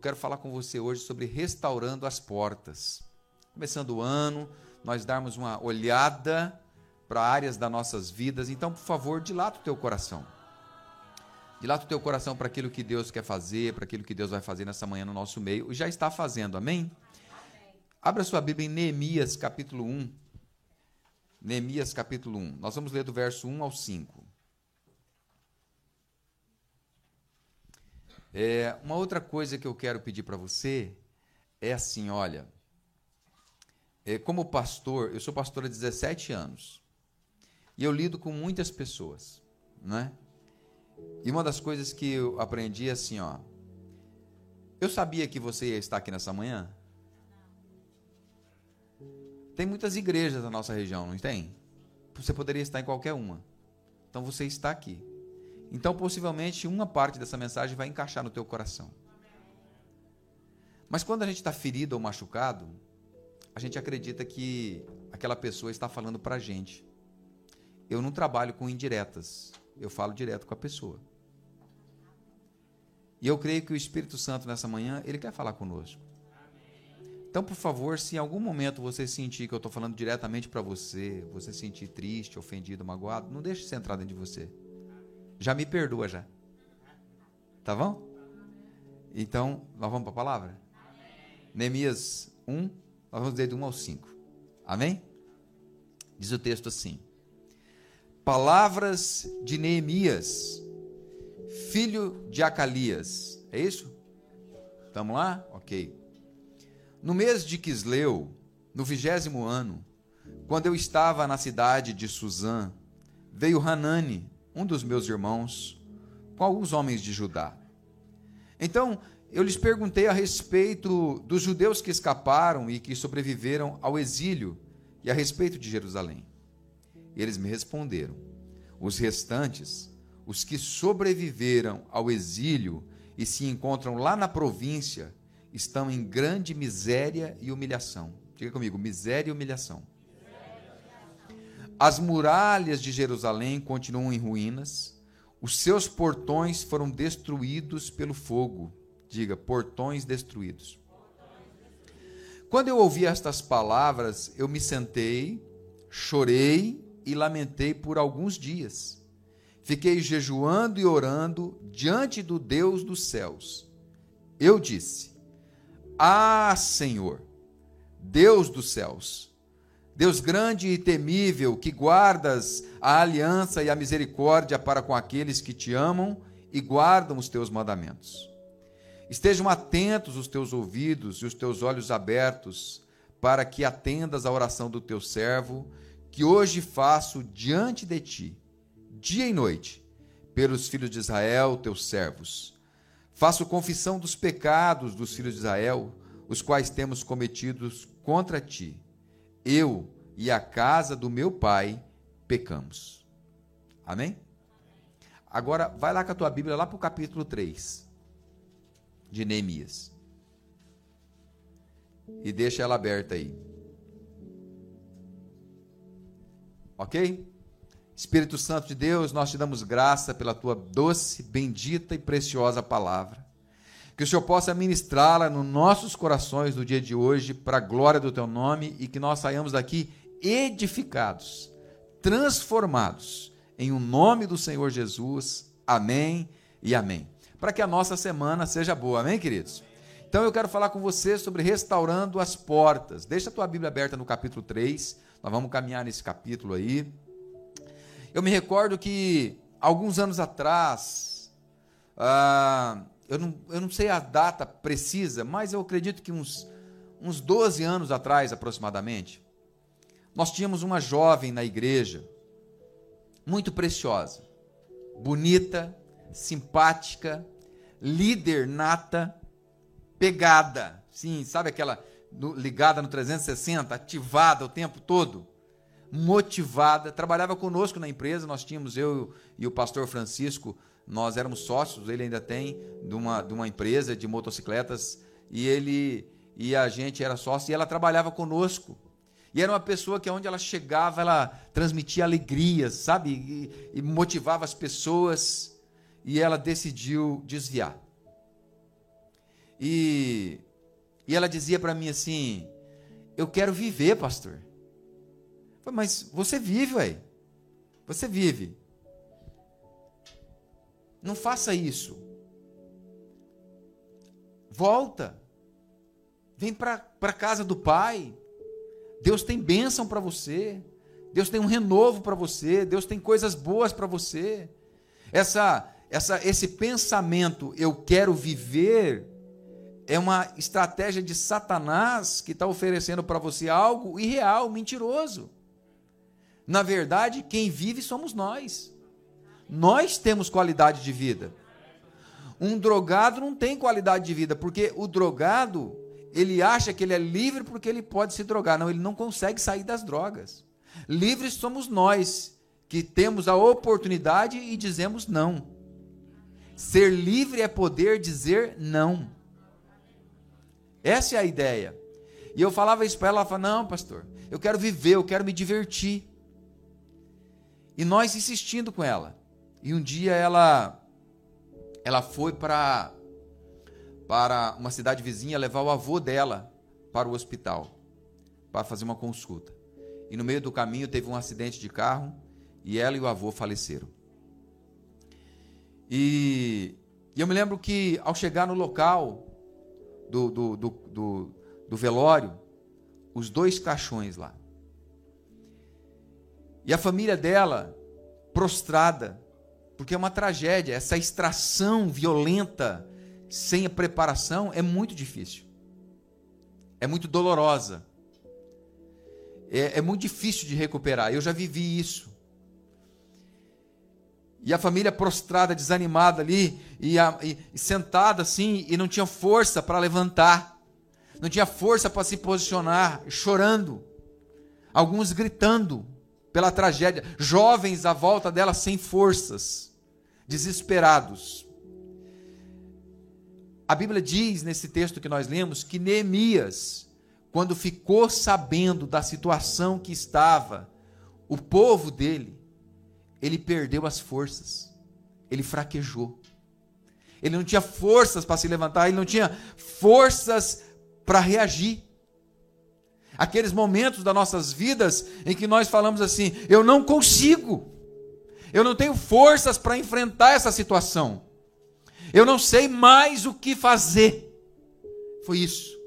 quero falar com você hoje sobre restaurando as portas. Começando o ano, nós darmos uma olhada para áreas das nossas vidas. Então, por favor, dilata o teu coração. Dilata o teu coração para aquilo que Deus quer fazer, para aquilo que Deus vai fazer nessa manhã no nosso meio. E já está fazendo, amém? amém? Abra sua Bíblia em Neemias, capítulo 1. Neemias, capítulo 1. Nós vamos ler do verso 1 ao 5. É, uma outra coisa que eu quero pedir para você é assim: olha, é, como pastor, eu sou pastor há 17 anos. E eu lido com muitas pessoas, né? E uma das coisas que eu aprendi é assim, ó. Eu sabia que você ia estar aqui nessa manhã? Tem muitas igrejas na nossa região, não tem? Você poderia estar em qualquer uma. Então você está aqui. Então possivelmente uma parte dessa mensagem vai encaixar no teu coração. Mas quando a gente está ferido ou machucado, a gente acredita que aquela pessoa está falando para a gente eu não trabalho com indiretas. Eu falo direto com a pessoa. E eu creio que o Espírito Santo nessa manhã, ele quer falar conosco. Então, por favor, se em algum momento você sentir que eu estou falando diretamente para você, você sentir triste, ofendido, magoado, não deixe isso entrar dentro de você. Já me perdoa já. Tá bom? Então, nós vamos para a palavra? Neemias 1, nós vamos ler do 1 ao 5. Amém? Diz o texto assim: Palavras de Neemias, filho de Acalias. É isso? Estamos lá? Ok. No mês de Quisleu, no vigésimo ano, quando eu estava na cidade de Suzã, veio Hanani, um dos meus irmãos, com alguns homens de Judá. Então eu lhes perguntei a respeito dos judeus que escaparam e que sobreviveram ao exílio e a respeito de Jerusalém. Eles me responderam: os restantes, os que sobreviveram ao exílio e se encontram lá na província, estão em grande miséria e humilhação. Diga comigo: miséria e humilhação. As muralhas de Jerusalém continuam em ruínas, os seus portões foram destruídos pelo fogo. Diga, portões destruídos. Quando eu ouvi estas palavras, eu me sentei, chorei e lamentei por alguns dias. Fiquei jejuando e orando diante do Deus dos céus. Eu disse: Ah, Senhor, Deus dos céus, Deus grande e temível, que guardas a aliança e a misericórdia para com aqueles que te amam e guardam os teus mandamentos. Estejam atentos os teus ouvidos e os teus olhos abertos, para que atendas à oração do teu servo que hoje faço diante de ti, dia e noite, pelos filhos de Israel, teus servos. Faço confissão dos pecados dos filhos de Israel, os quais temos cometidos contra ti. Eu e a casa do meu pai pecamos. Amém? Agora, vai lá com a tua Bíblia, lá para o capítulo 3 de Neemias. E deixa ela aberta aí. Ok? Espírito Santo de Deus, nós te damos graça pela tua doce, bendita e preciosa palavra. Que o Senhor possa ministrá-la nos nossos corações no dia de hoje, para a glória do teu nome e que nós saiamos daqui edificados, transformados, em o um nome do Senhor Jesus. Amém e amém. Para que a nossa semana seja boa, amém, queridos? Então eu quero falar com você sobre restaurando as portas. Deixa a tua Bíblia aberta no capítulo 3 nós vamos caminhar nesse capítulo aí. Eu me recordo que alguns anos atrás, ah, eu, não, eu não sei a data precisa, mas eu acredito que uns, uns 12 anos atrás aproximadamente, nós tínhamos uma jovem na igreja, muito preciosa, bonita, simpática, líder nata, pegada, sim, sabe aquela no, ligada no 360, ativada o tempo todo, motivada, trabalhava conosco na empresa, nós tínhamos, eu e o pastor Francisco, nós éramos sócios, ele ainda tem, de uma, de uma empresa de motocicletas, e ele e a gente era sócio, e ela trabalhava conosco. E era uma pessoa que onde ela chegava, ela transmitia alegria, sabe? E, e motivava as pessoas, e ela decidiu desviar. E, e ela dizia para mim assim: Eu quero viver, pastor. Mas você vive, ué. Você vive. Não faça isso. Volta. Vem para a casa do Pai. Deus tem bênção para você. Deus tem um renovo para você. Deus tem coisas boas para você. Essa, essa, esse pensamento, eu quero viver, é uma estratégia de Satanás que está oferecendo para você algo irreal, mentiroso. Na verdade, quem vive somos nós. Nós temos qualidade de vida. Um drogado não tem qualidade de vida, porque o drogado, ele acha que ele é livre porque ele pode se drogar. Não, ele não consegue sair das drogas. Livres somos nós, que temos a oportunidade e dizemos não. Ser livre é poder dizer não. Essa é a ideia. E eu falava isso para ela, ela falava, não, pastor, eu quero viver, eu quero me divertir. E nós insistindo com ela. E um dia ela ela foi para para uma cidade vizinha levar o avô dela para o hospital para fazer uma consulta. E no meio do caminho teve um acidente de carro e ela e o avô faleceram. E, e eu me lembro que ao chegar no local do, do, do, do, do velório, os dois caixões lá. E a família dela prostrada, porque é uma tragédia. Essa extração violenta, sem a preparação, é muito difícil. É muito dolorosa. É, é muito difícil de recuperar. Eu já vivi isso. E a família prostrada, desanimada ali, e, a, e, e sentada assim, e não tinha força para levantar, não tinha força para se posicionar, chorando, alguns gritando pela tragédia, jovens à volta dela sem forças desesperados. A Bíblia diz nesse texto que nós lemos que Neemias, quando ficou sabendo da situação que estava o povo dele, ele perdeu as forças, ele fraquejou. Ele não tinha forças para se levantar, ele não tinha forças para reagir. Aqueles momentos das nossas vidas em que nós falamos assim: eu não consigo. Eu não tenho forças para enfrentar essa situação. Eu não sei mais o que fazer. Foi isso.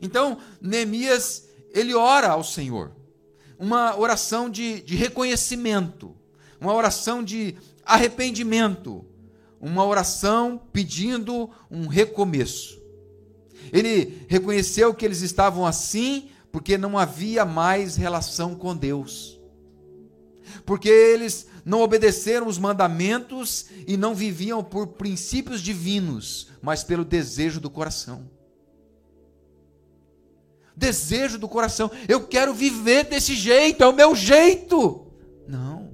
Então, Neemias, ele ora ao Senhor. Uma oração de, de reconhecimento. Uma oração de arrependimento. Uma oração pedindo um recomeço. Ele reconheceu que eles estavam assim porque não havia mais relação com Deus. Porque eles não obedeceram os mandamentos e não viviam por princípios divinos, mas pelo desejo do coração. Desejo do coração, eu quero viver desse jeito, é o meu jeito. Não,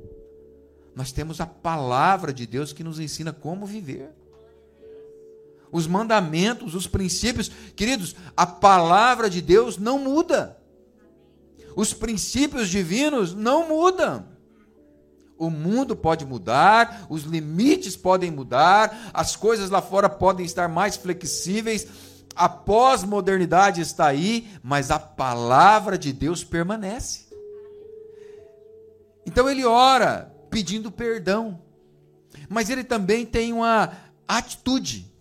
nós temos a palavra de Deus que nos ensina como viver. Os mandamentos, os princípios, queridos, a palavra de Deus não muda. Os princípios divinos não mudam. O mundo pode mudar, os limites podem mudar, as coisas lá fora podem estar mais flexíveis, a pós-modernidade está aí, mas a palavra de Deus permanece. Então ele ora pedindo perdão, mas ele também tem uma atitude.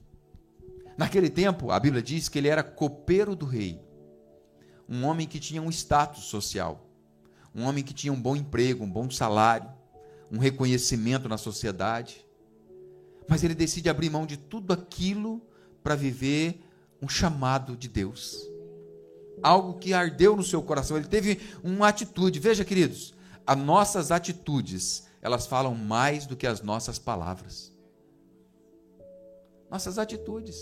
Naquele tempo, a Bíblia diz que ele era copeiro do rei, um homem que tinha um status social, um homem que tinha um bom emprego, um bom salário um reconhecimento na sociedade, mas ele decide abrir mão de tudo aquilo para viver um chamado de Deus. Algo que ardeu no seu coração, ele teve uma atitude. Veja, queridos, as nossas atitudes, elas falam mais do que as nossas palavras. Nossas atitudes.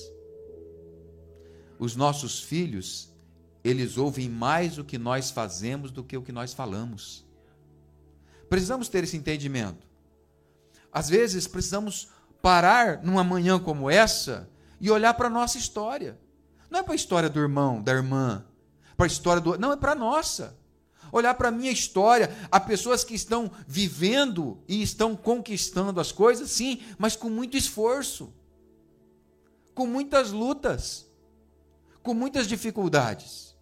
Os nossos filhos, eles ouvem mais o que nós fazemos do que o que nós falamos. Precisamos ter esse entendimento. Às vezes precisamos parar numa manhã como essa e olhar para a nossa história. Não é para a história do irmão, da irmã, para a história do. Não, é para a nossa. Olhar para a minha história. Há pessoas que estão vivendo e estão conquistando as coisas, sim, mas com muito esforço. com muitas lutas, com muitas dificuldades.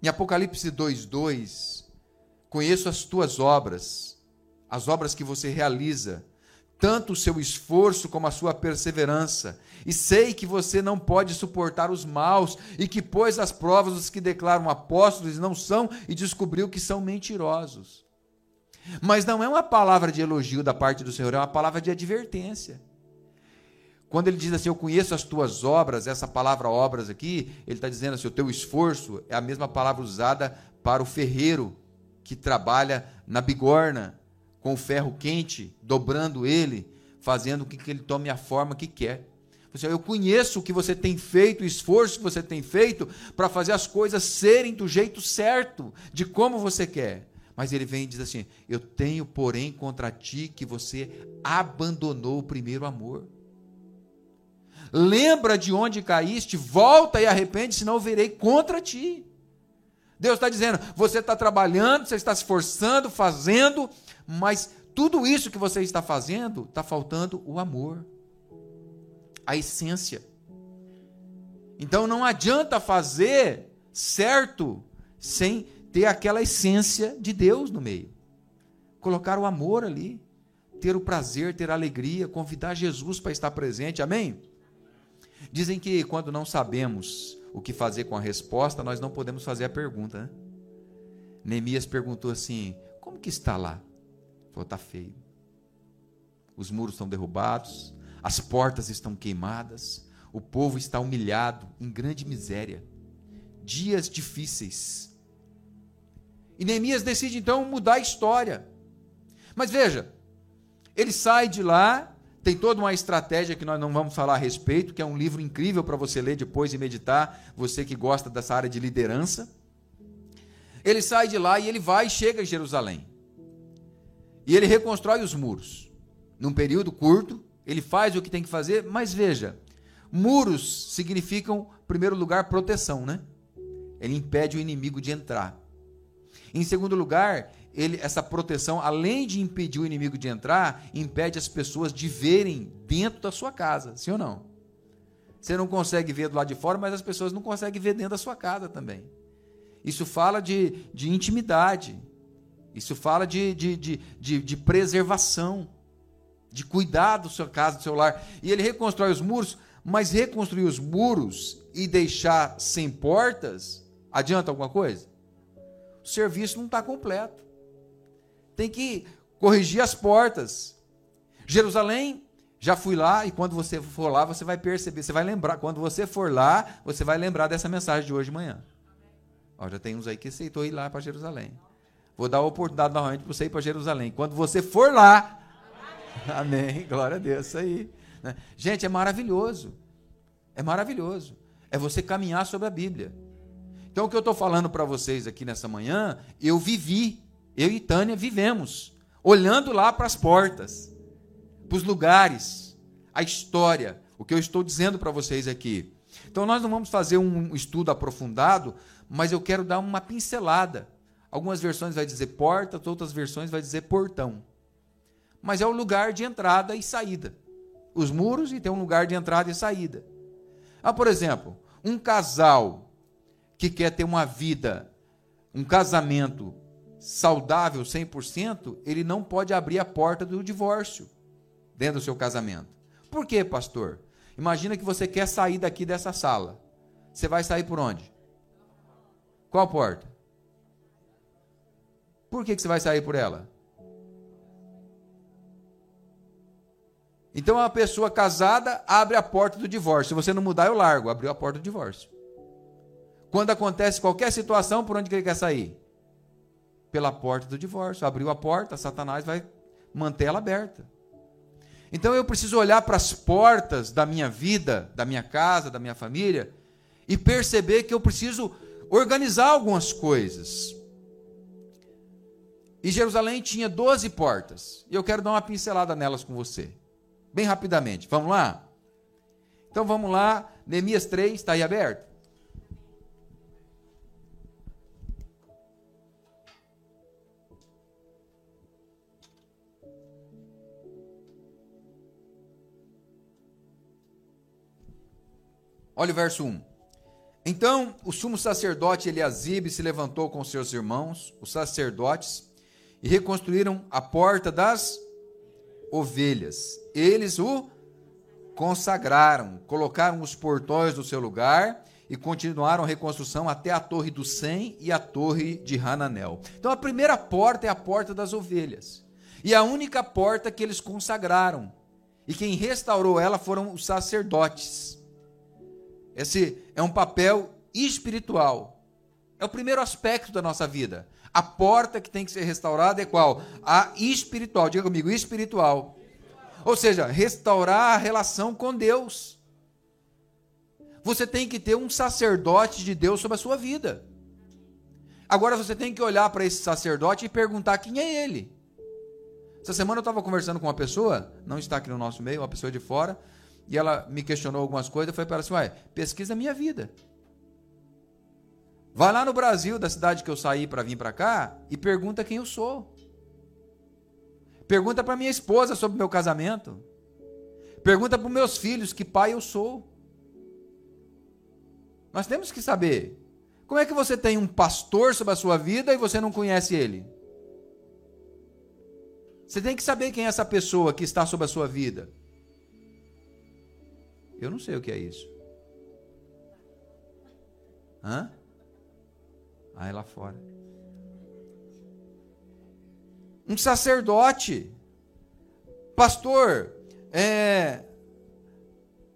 Em Apocalipse 2:2, conheço as tuas obras, as obras que você realiza, tanto o seu esforço como a sua perseverança, e sei que você não pode suportar os maus, e que pôs as provas os que declaram apóstolos e não são, e descobriu que são mentirosos. Mas não é uma palavra de elogio da parte do Senhor, é uma palavra de advertência. Quando ele diz assim, eu conheço as tuas obras, essa palavra obras aqui, ele está dizendo assim, o teu esforço é a mesma palavra usada para o ferreiro que trabalha na bigorna, com o ferro quente, dobrando ele, fazendo com que ele tome a forma que quer. Eu conheço o que você tem feito, o esforço que você tem feito para fazer as coisas serem do jeito certo, de como você quer. Mas ele vem e diz assim: Eu tenho, porém, contra ti que você abandonou o primeiro amor lembra de onde caíste, volta e arrepende, senão eu virei contra ti. Deus está dizendo: você está trabalhando, você está se esforçando, fazendo, mas tudo isso que você está fazendo, está faltando o amor, a essência. Então não adianta fazer certo sem ter aquela essência de Deus no meio. Colocar o amor ali, ter o prazer, ter a alegria, convidar Jesus para estar presente, amém? Dizem que quando não sabemos o que fazer com a resposta, nós não podemos fazer a pergunta. Né? Neemias perguntou assim: Como que está lá? Falou: Está feio. Os muros estão derrubados, as portas estão queimadas, o povo está humilhado, em grande miséria. Dias difíceis. E Neemias decide então mudar a história. Mas veja, ele sai de lá tem toda uma estratégia que nós não vamos falar a respeito, que é um livro incrível para você ler depois e meditar, você que gosta dessa área de liderança. Ele sai de lá e ele vai e chega em Jerusalém. E ele reconstrói os muros. Num período curto, ele faz o que tem que fazer, mas veja, muros significam, em primeiro lugar, proteção, né? Ele impede o inimigo de entrar. Em segundo lugar, ele, essa proteção, além de impedir o inimigo de entrar, impede as pessoas de verem dentro da sua casa, sim ou não? Você não consegue ver do lado de fora, mas as pessoas não conseguem ver dentro da sua casa também. Isso fala de, de intimidade, isso fala de, de, de, de, de preservação, de cuidar da sua casa, do seu lar. E ele reconstrói os muros, mas reconstruir os muros e deixar sem portas, adianta alguma coisa? O serviço não está completo tem que corrigir as portas. Jerusalém, já fui lá, e quando você for lá, você vai perceber, você vai lembrar. Quando você for lá, você vai lembrar dessa mensagem de hoje de manhã. Ó, já tem uns aí que aceitou ir lá para Jerusalém. Vou dar a oportunidade novamente para você ir para Jerusalém. Quando você for lá, amém, amém glória a Deus, isso aí. Né? Gente, é maravilhoso. É maravilhoso. É você caminhar sobre a Bíblia. Então, o que eu estou falando para vocês aqui nessa manhã, eu vivi eu e Tânia vivemos, olhando lá para as portas, para os lugares, a história, o que eu estou dizendo para vocês aqui. Então, nós não vamos fazer um estudo aprofundado, mas eu quero dar uma pincelada. Algumas versões vai dizer porta, outras versões vai dizer portão. Mas é o lugar de entrada e saída. Os muros e tem um lugar de entrada e saída. Ah, por exemplo, um casal que quer ter uma vida, um casamento saudável 100%, ele não pode abrir a porta do divórcio dentro do seu casamento. Por quê, pastor? Imagina que você quer sair daqui dessa sala. Você vai sair por onde? Qual porta? Por que, que você vai sair por ela? Então a pessoa casada abre a porta do divórcio. Se você não mudar, eu largo. Abriu a porta do divórcio. Quando acontece qualquer situação, por onde que ele quer sair? Pela porta do divórcio. Abriu a porta, Satanás vai manter ela aberta. Então eu preciso olhar para as portas da minha vida, da minha casa, da minha família e perceber que eu preciso organizar algumas coisas. E Jerusalém tinha 12 portas. E eu quero dar uma pincelada nelas com você. Bem rapidamente. Vamos lá? Então vamos lá. Neemias 3, está aí aberto? Olha o verso 1. Então o sumo sacerdote Eliasibe se levantou com seus irmãos, os sacerdotes, e reconstruíram a porta das ovelhas. Eles o consagraram, colocaram os portões no seu lugar e continuaram a reconstrução até a torre do Sem e a torre de Hananel. Então a primeira porta é a porta das ovelhas. E a única porta que eles consagraram. E quem restaurou ela foram os sacerdotes. Esse é um papel espiritual. É o primeiro aspecto da nossa vida. A porta que tem que ser restaurada é qual? A espiritual. Diga comigo, espiritual. Ou seja, restaurar a relação com Deus. Você tem que ter um sacerdote de Deus sobre a sua vida. Agora você tem que olhar para esse sacerdote e perguntar quem é ele. Essa semana eu estava conversando com uma pessoa, não está aqui no nosso meio, uma pessoa de fora, e ela me questionou algumas coisas. Eu falei para ela assim: ué, pesquisa a minha vida. Vai lá no Brasil, da cidade que eu saí para vir para cá, e pergunta quem eu sou. Pergunta para minha esposa sobre meu casamento. Pergunta para meus filhos que pai eu sou. Nós temos que saber. Como é que você tem um pastor sobre a sua vida e você não conhece ele? Você tem que saber quem é essa pessoa que está sobre a sua vida. Eu não sei o que é isso. Hã? Ah, é lá fora. Um sacerdote. Pastor, é,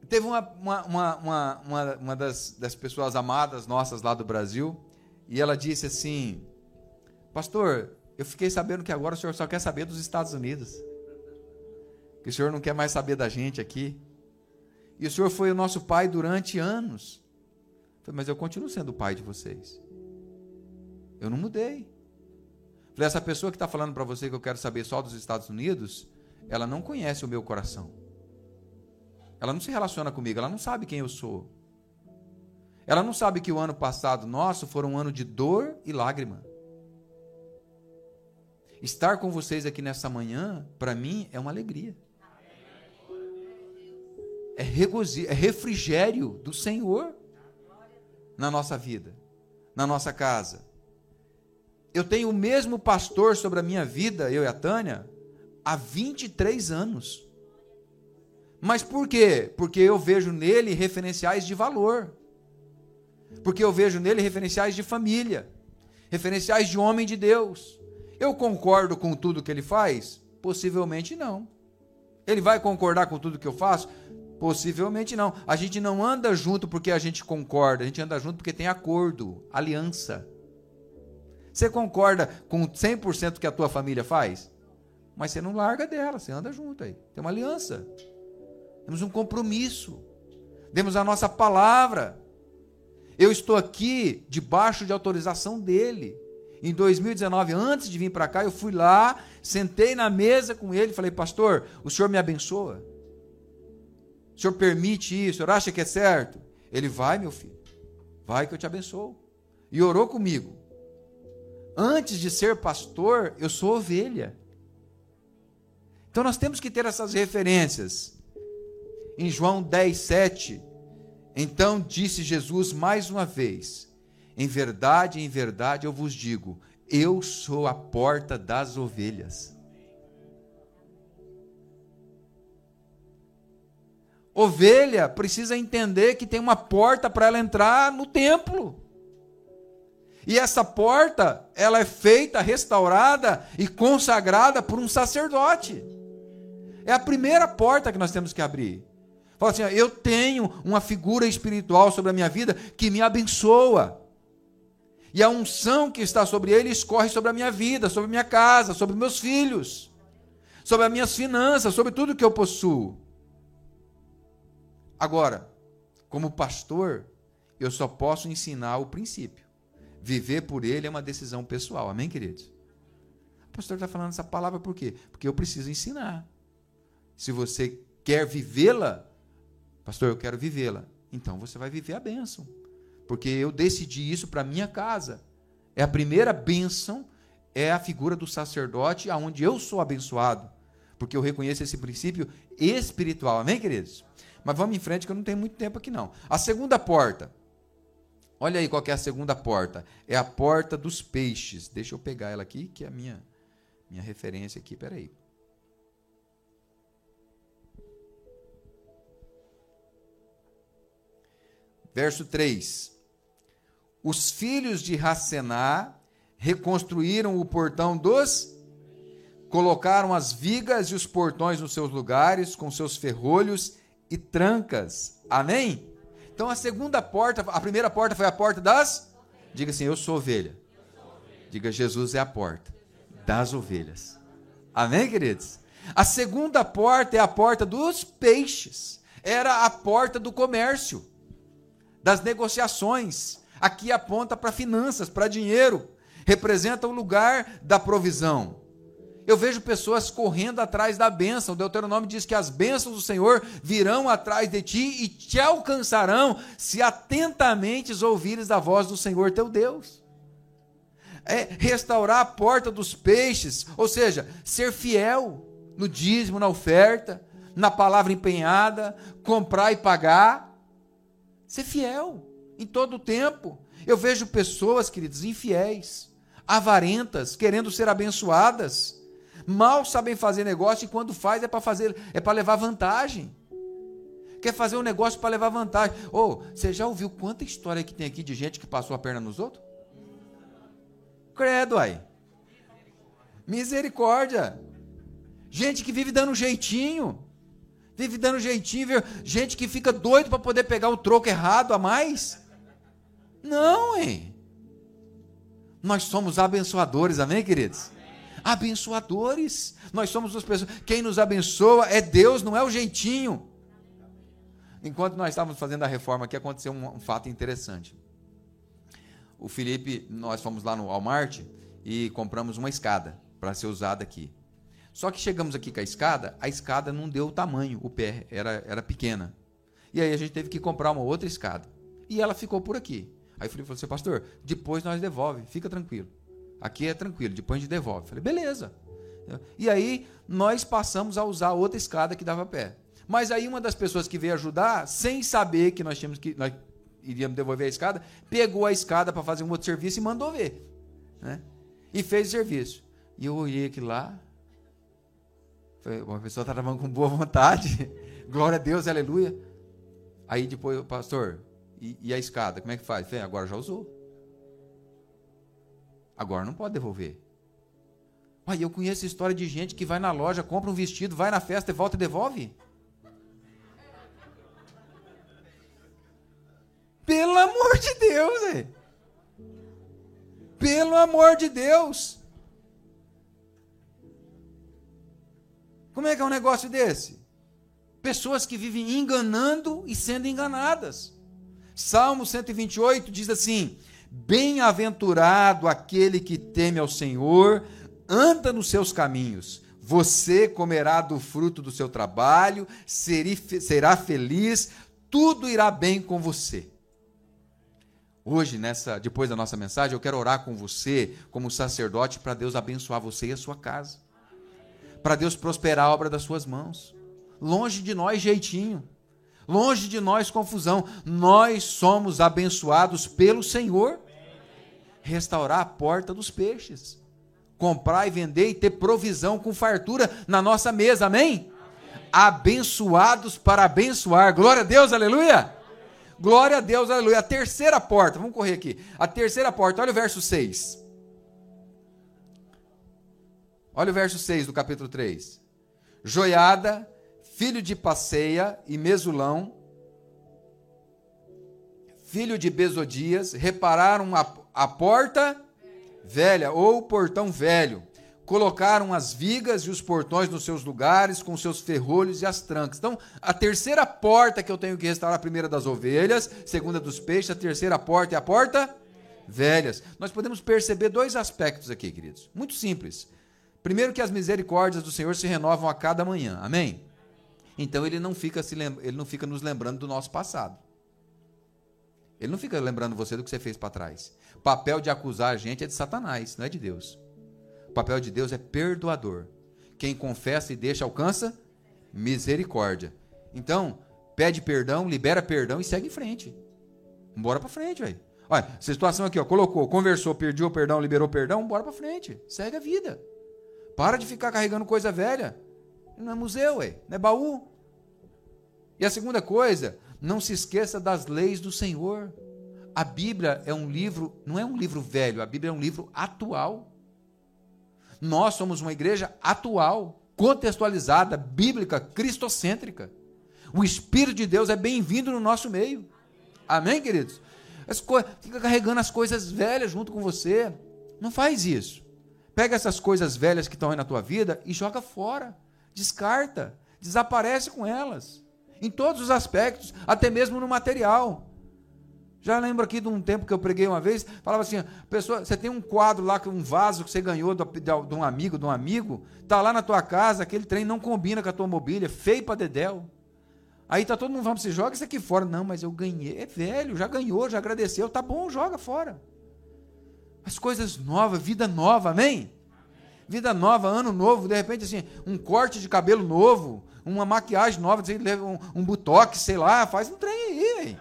teve uma, uma, uma, uma, uma das, das pessoas amadas nossas lá do Brasil, e ela disse assim: Pastor, eu fiquei sabendo que agora o senhor só quer saber dos Estados Unidos. Que o senhor não quer mais saber da gente aqui. E o Senhor foi o nosso pai durante anos. Mas eu continuo sendo o pai de vocês. Eu não mudei. Falei, essa pessoa que está falando para você que eu quero saber só dos Estados Unidos, ela não conhece o meu coração. Ela não se relaciona comigo, ela não sabe quem eu sou. Ela não sabe que o ano passado nosso foi um ano de dor e lágrima. Estar com vocês aqui nessa manhã, para mim, é uma alegria é, regozijo, é refrigério do Senhor na nossa vida, na nossa casa. Eu tenho o mesmo pastor sobre a minha vida, eu e a Tânia, há 23 anos. Mas por quê? Porque eu vejo nele referenciais de valor. Porque eu vejo nele referenciais de família, referenciais de homem de Deus. Eu concordo com tudo que ele faz? Possivelmente não. Ele vai concordar com tudo que eu faço? Possivelmente não. A gente não anda junto porque a gente concorda, a gente anda junto porque tem acordo, aliança. Você concorda com 100% que a tua família faz? Mas você não larga dela, você anda junto aí. Tem uma aliança. Temos um compromisso. Demos a nossa palavra. Eu estou aqui debaixo de autorização dele. Em 2019, antes de vir para cá, eu fui lá, sentei na mesa com ele falei: Pastor, o senhor me abençoa? O senhor permite isso? O senhor acha que é certo? Ele vai, meu filho. Vai que eu te abençoo. E orou comigo. Antes de ser pastor, eu sou ovelha. Então nós temos que ter essas referências. Em João 10, 7, então disse Jesus mais uma vez: Em verdade, em verdade eu vos digo, eu sou a porta das ovelhas. Ovelha precisa entender que tem uma porta para ela entrar no templo. E essa porta, ela é feita, restaurada e consagrada por um sacerdote. É a primeira porta que nós temos que abrir. Fala assim: eu tenho uma figura espiritual sobre a minha vida que me abençoa. E a unção que está sobre ele escorre sobre a minha vida, sobre a minha casa, sobre meus filhos, sobre as minhas finanças, sobre tudo que eu possuo. Agora, como pastor, eu só posso ensinar o princípio. Viver por ele é uma decisão pessoal. Amém, queridos? O pastor está falando essa palavra por quê? Porque eu preciso ensinar. Se você quer vivê-la, pastor, eu quero vivê-la. Então você vai viver a bênção. Porque eu decidi isso para minha casa. É a primeira bênção, é a figura do sacerdote, aonde eu sou abençoado. Porque eu reconheço esse princípio espiritual. Amém, queridos? Mas vamos em frente que eu não tenho muito tempo aqui não. A segunda porta. Olha aí qual é a segunda porta. É a porta dos peixes. Deixa eu pegar ela aqui, que é a minha, minha referência aqui. Peraí. Verso 3. Os filhos de Racená reconstruíram o portão dos colocaram as vigas e os portões nos seus lugares com seus ferrolhos e trancas. Amém? Então a segunda porta, a primeira porta foi a porta das Diga assim, eu sou ovelha. Diga Jesus é a porta das ovelhas. Amém, queridos? A segunda porta é a porta dos peixes. Era a porta do comércio, das negociações. Aqui aponta para finanças, para dinheiro. Representa o lugar da provisão. Eu vejo pessoas correndo atrás da bênção. O Deuteronômio diz que as bênçãos do Senhor virão atrás de ti e te alcançarão se atentamente ouvires a voz do Senhor teu Deus. É restaurar a porta dos peixes, ou seja, ser fiel no dízimo, na oferta, na palavra empenhada, comprar e pagar. Ser fiel em todo o tempo. Eu vejo pessoas, queridos, infiéis, avarentas, querendo ser abençoadas mal sabem fazer negócio e quando faz é para fazer, é para levar vantagem. Quer fazer um negócio para levar vantagem. Ou, oh, você já ouviu quanta história que tem aqui de gente que passou a perna nos outros? Credo aí. Misericórdia. Gente que vive dando jeitinho. Vive dando jeitinho, gente que fica doido para poder pegar o troco errado a mais. Não, hein? Nós somos abençoadores, amém, queridos? Abençoadores. Nós somos as pessoas. Quem nos abençoa é Deus, não é o jeitinho. Enquanto nós estávamos fazendo a reforma aqui, aconteceu um, fato interessante. O Felipe, nós fomos lá no Walmart e compramos uma escada para ser usada aqui. Só que chegamos aqui com a escada, a escada não deu o tamanho, o pé era, era pequena. E aí a gente teve que comprar uma outra escada. E ela ficou por aqui. Aí o Felipe falou assim, pastor, depois nós devolve, fica tranquilo. Aqui é tranquilo, depois a gente devolve. Falei, beleza. E aí nós passamos a usar outra escada que dava pé. Mas aí uma das pessoas que veio ajudar, sem saber que nós tínhamos que nós iríamos devolver a escada, pegou a escada para fazer um outro serviço e mandou ver, né? E fez o serviço. E eu olhei aqui lá, uma pessoa estava com boa vontade, glória a Deus, aleluia. Aí depois, pastor, e, e a escada, como é que faz? Falei, agora já usou. Agora não pode devolver. Pai, eu conheço história de gente que vai na loja, compra um vestido, vai na festa e volta e devolve. Pelo amor de Deus, é. Pelo amor de Deus. Como é que é um negócio desse? Pessoas que vivem enganando e sendo enganadas. Salmo 128 diz assim: Bem-aventurado aquele que teme ao Senhor, anda nos seus caminhos. Você comerá do fruto do seu trabalho, será feliz, tudo irá bem com você. Hoje, nessa, depois da nossa mensagem, eu quero orar com você, como sacerdote, para Deus abençoar você e a sua casa. Para Deus prosperar a obra das suas mãos. Longe de nós, jeitinho. Longe de nós, confusão. Nós somos abençoados pelo Senhor restaurar a porta dos peixes. Comprar e vender e ter provisão com fartura na nossa mesa, amém? amém. Abençoados para abençoar. Glória a Deus, aleluia. Glória a Deus, aleluia. A terceira porta, vamos correr aqui. A terceira porta, olha o verso 6. Olha o verso 6 do capítulo 3. Joiada, filho de Passeia e Mesulão, filho de Besodias, repararam a, a porta velha ou portão velho. Colocaram as vigas e os portões nos seus lugares, com seus ferrolhos e as trancas. Então, a terceira porta que eu tenho que restaurar, a primeira das ovelhas, segunda dos peixes, a terceira porta é a porta velhas. Nós podemos perceber dois aspectos aqui, queridos. Muito simples. Primeiro que as misericórdias do Senhor se renovam a cada manhã. Amém? Então ele não fica se ele não fica nos lembrando do nosso passado. Ele não fica lembrando você do que você fez para trás. O papel de acusar a gente é de Satanás, não é de Deus. O papel de Deus é perdoador. Quem confessa e deixa alcança misericórdia. Então, pede perdão, libera perdão e segue em frente. Bora para frente, velho. Olha, situação aqui, ó, colocou, conversou, pediu perdão, liberou perdão, bora para frente. Segue a vida. Para de ficar carregando coisa velha. Não é museu, ué, não é baú. E a segunda coisa, não se esqueça das leis do Senhor. A Bíblia é um livro, não é um livro velho, a Bíblia é um livro atual. Nós somos uma igreja atual, contextualizada, bíblica, cristocêntrica. O Espírito de Deus é bem-vindo no nosso meio. Amém, queridos? As fica carregando as coisas velhas junto com você. Não faz isso. Pega essas coisas velhas que estão aí na tua vida e joga fora. Descarta. Desaparece com elas. Em todos os aspectos, até mesmo no material. Já lembro aqui de um tempo que eu preguei uma vez, falava assim: pessoa, você tem um quadro lá, um vaso que você ganhou de, um amigo, de um amigo, tá lá na tua casa, aquele trem não combina com a tua mobília, feio para dedéu. Aí tá todo mundo falando, você joga isso aqui fora. Não, mas eu ganhei. É velho, já ganhou, já agradeceu. Tá bom, joga fora. As coisas novas, vida nova, amém? Vida nova, ano novo, de repente assim, um corte de cabelo novo, uma maquiagem nova, um, um butoque, sei lá, faz um trem aí,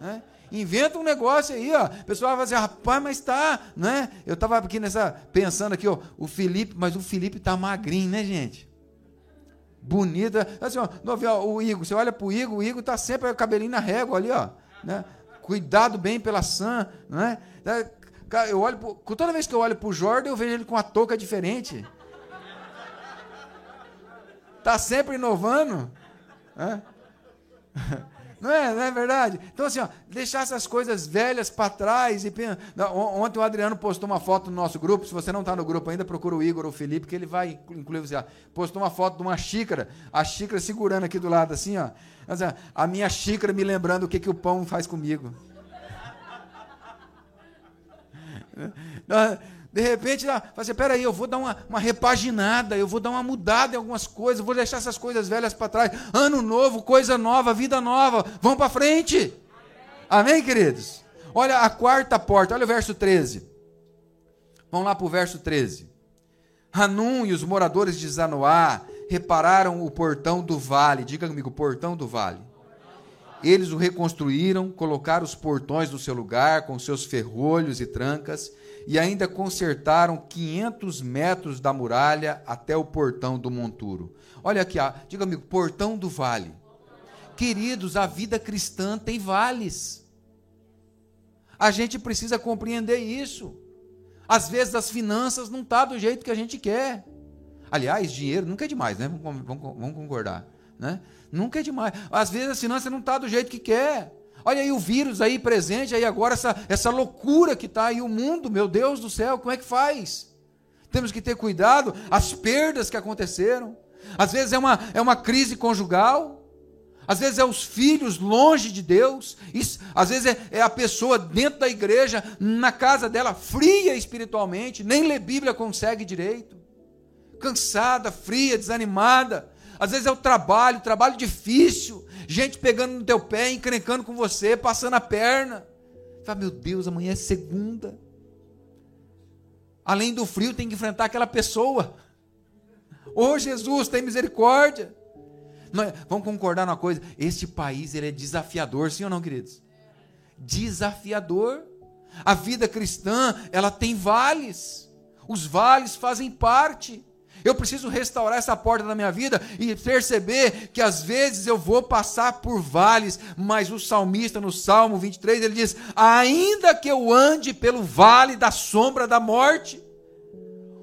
né? Inventa um negócio aí, ó. O pessoal vai dizer, rapaz, mas tá, né? Eu estava aqui nessa, pensando aqui, ó, o Felipe, mas o Felipe tá magrinho, né, gente? bonita. Assim, ó, o Igor, você olha para o Igor, o Igor está sempre com o cabelinho na régua ali, ó. Né? Cuidado bem pela Sam, não é? Eu olho pro, toda vez que eu olho para o Jordan, eu vejo ele com uma touca diferente. Tá sempre inovando. Não é, não é verdade? Então, assim, ó, deixar essas coisas velhas para trás. E... Ontem o Adriano postou uma foto no nosso grupo. Se você não está no grupo ainda, procura o Igor ou o Felipe, que ele vai incluir você. Postou uma foto de uma xícara, a xícara segurando aqui do lado, assim, ó. Assim, a minha xícara me lembrando o que, que o pão faz comigo. De repente, fala assim, peraí, eu vou dar uma, uma repaginada, eu vou dar uma mudada em algumas coisas, vou deixar essas coisas velhas para trás. Ano novo, coisa nova, vida nova. Vamos para frente. Amém. Amém, queridos? Olha a quarta porta, olha o verso 13. Vamos lá para o verso 13. Hanum e os moradores de Zanoá repararam o portão do vale. Diga comigo, portão do vale. Eles o reconstruíram, colocaram os portões no seu lugar, com seus ferrolhos e trancas e ainda consertaram 500 metros da muralha até o portão do monturo. Olha aqui, diga amigo, portão do vale. Queridos, a vida cristã tem vales. A gente precisa compreender isso. Às vezes as finanças não tá do jeito que a gente quer. Aliás, dinheiro nunca é demais, né? Vamos, vamos, vamos concordar. Né? Nunca é demais. Às vezes a finança não está do jeito que quer. Olha aí o vírus aí presente, aí agora essa, essa loucura que está aí o mundo, meu Deus do céu, como é que faz? Temos que ter cuidado, as perdas que aconteceram. Às vezes é uma, é uma crise conjugal, às vezes é os filhos longe de Deus, Isso, às vezes é, é, a pessoa dentro da igreja, na casa dela, fria espiritualmente, nem ler Bíblia consegue direito, cansada, fria, desanimada. Às vezes é o trabalho, trabalho difícil, gente pegando no teu pé, encrencando com você, passando a perna. Fala, meu Deus, amanhã é segunda. Além do frio, tem que enfrentar aquela pessoa. Ô oh, Jesus, tem misericórdia. É, vamos concordar numa coisa: este país ele é desafiador, sim ou não, queridos? Desafiador. A vida cristã, ela tem vales. Os vales fazem parte. Eu preciso restaurar essa porta da minha vida e perceber que às vezes eu vou passar por vales, mas o salmista no Salmo 23 ele diz: Ainda que eu ande pelo vale da sombra da morte,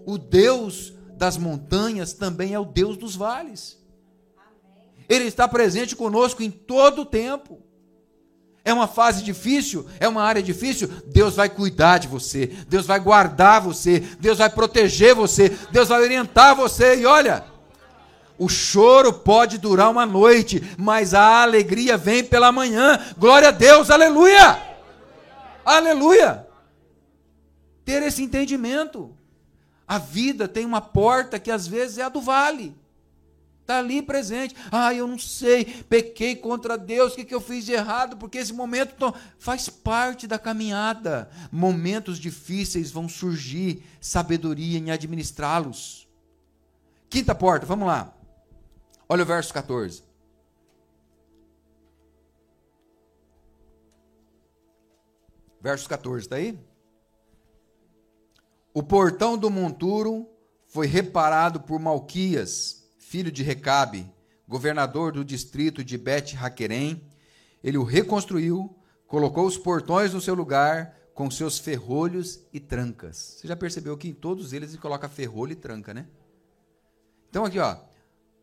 o Deus das montanhas também é o Deus dos vales. Ele está presente conosco em todo o tempo. É uma fase difícil, é uma área difícil, Deus vai cuidar de você, Deus vai guardar você, Deus vai proteger você, Deus vai orientar você. E olha, o choro pode durar uma noite, mas a alegria vem pela manhã. Glória a Deus, aleluia! Aleluia! Ter esse entendimento. A vida tem uma porta que às vezes é a do vale. Está ali presente. Ah, eu não sei, pequei contra Deus, o que, que eu fiz de errado? Porque esse momento tô... faz parte da caminhada. Momentos difíceis vão surgir, sabedoria em administrá-los. Quinta porta, vamos lá. Olha o verso 14. Verso 14, está aí? O portão do monturo foi reparado por Malquias filho de Recabe, governador do distrito de Bet-Raquerem. Ele o reconstruiu, colocou os portões no seu lugar, com seus ferrolhos e trancas. Você já percebeu que em todos eles ele coloca ferrolho e tranca, né? Então aqui, ó,